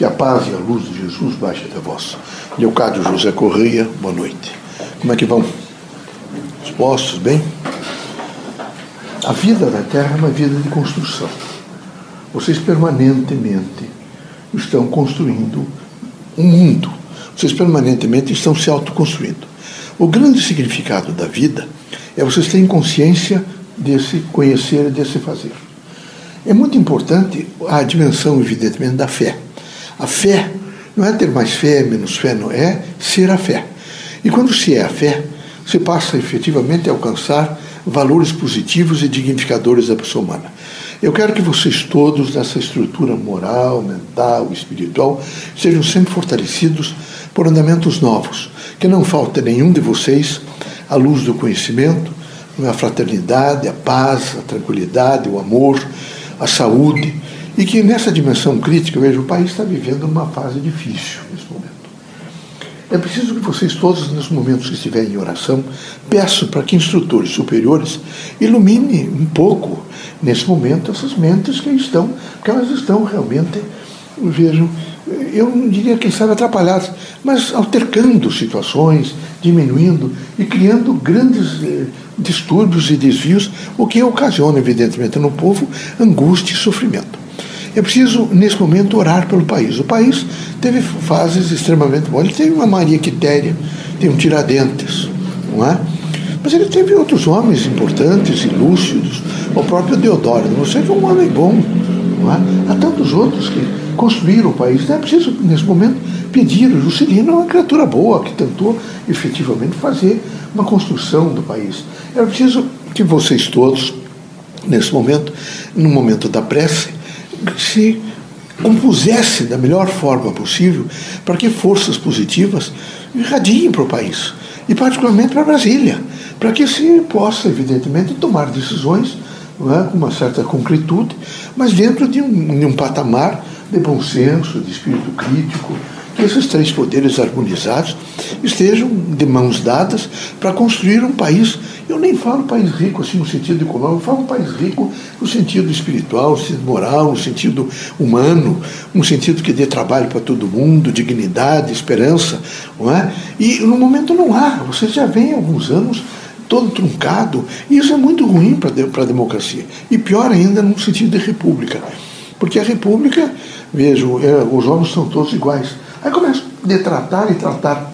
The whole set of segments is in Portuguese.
Que a paz e a luz de Jesus baixe até vós. Leocádio José Correia, boa noite. Como é que vão? Dispostos, bem? A vida da Terra é uma vida de construção. Vocês permanentemente estão construindo um mundo. Vocês permanentemente estão se autoconstruindo. O grande significado da vida é vocês terem consciência desse conhecer e desse fazer. É muito importante a dimensão, evidentemente, da fé. A fé não é ter mais fé, menos fé, não é ser a fé. E quando se é a fé, se passa efetivamente a alcançar valores positivos e dignificadores da pessoa humana. Eu quero que vocês todos, nessa estrutura moral, mental, espiritual, sejam sempre fortalecidos por andamentos novos, que não falte nenhum de vocês a luz do conhecimento, a fraternidade, a paz, a tranquilidade, o amor, a saúde, e que nessa dimensão crítica, veja, o país está vivendo uma fase difícil nesse momento. É preciso que vocês todos, nos momentos que estiverem em oração, peçam para que instrutores superiores iluminem um pouco, nesse momento, essas mentes que estão, porque elas estão realmente, vejam, eu não diria, quem sabe, atrapalhadas, mas altercando situações, diminuindo e criando grandes eh, distúrbios e desvios, o que ocasiona, evidentemente, no povo angústia e sofrimento. É preciso, nesse momento, orar pelo país. O país teve fases extremamente boas. Ele teve uma Maria Quitéria, tem um Tiradentes, não é? Mas ele teve outros homens importantes e lúcidos, o próprio Deodoro. Você é um homem bom, não é? Há tantos outros que construíram o país. Não é preciso, nesse momento, pedir. O Juscelino é uma criatura boa que tentou efetivamente fazer uma construção do país. É preciso que vocês todos, nesse momento, no momento da prece, se compusessem da melhor forma possível para que forças positivas irradiem para o país e particularmente para Brasília, para que se possa, evidentemente, tomar decisões é, com uma certa concretude, mas dentro de um, de um patamar de bom senso, de espírito crítico, que esses três poderes harmonizados estejam de mãos dadas para construir um país. Eu nem falo país rico assim no sentido econômico, eu falo um país rico no sentido espiritual, no sentido moral, no sentido humano, um sentido que dê trabalho para todo mundo, dignidade, esperança, não é? E no momento não há. Você já vem há alguns anos todo truncado, e isso é muito ruim para a democracia. E pior ainda no sentido de república. Porque a república, vejo, é, os homens são todos iguais. Aí começa a detratar e tratar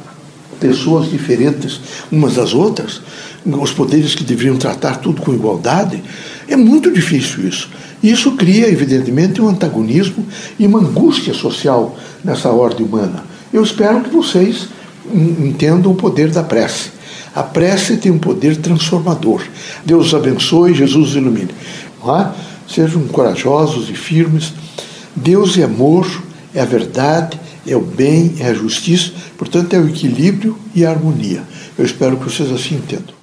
pessoas diferentes umas das outras, os poderes que deveriam tratar tudo com igualdade. É muito difícil isso. Isso cria, evidentemente, um antagonismo e uma angústia social nessa ordem humana. Eu espero que vocês entendam o poder da prece. A prece tem um poder transformador. Deus os abençoe, Jesus os ilumine. É? Sejam corajosos e firmes. Deus é amor, é a verdade, é o bem, é a justiça, portanto é o equilíbrio e a harmonia. Eu espero que vocês assim entendam.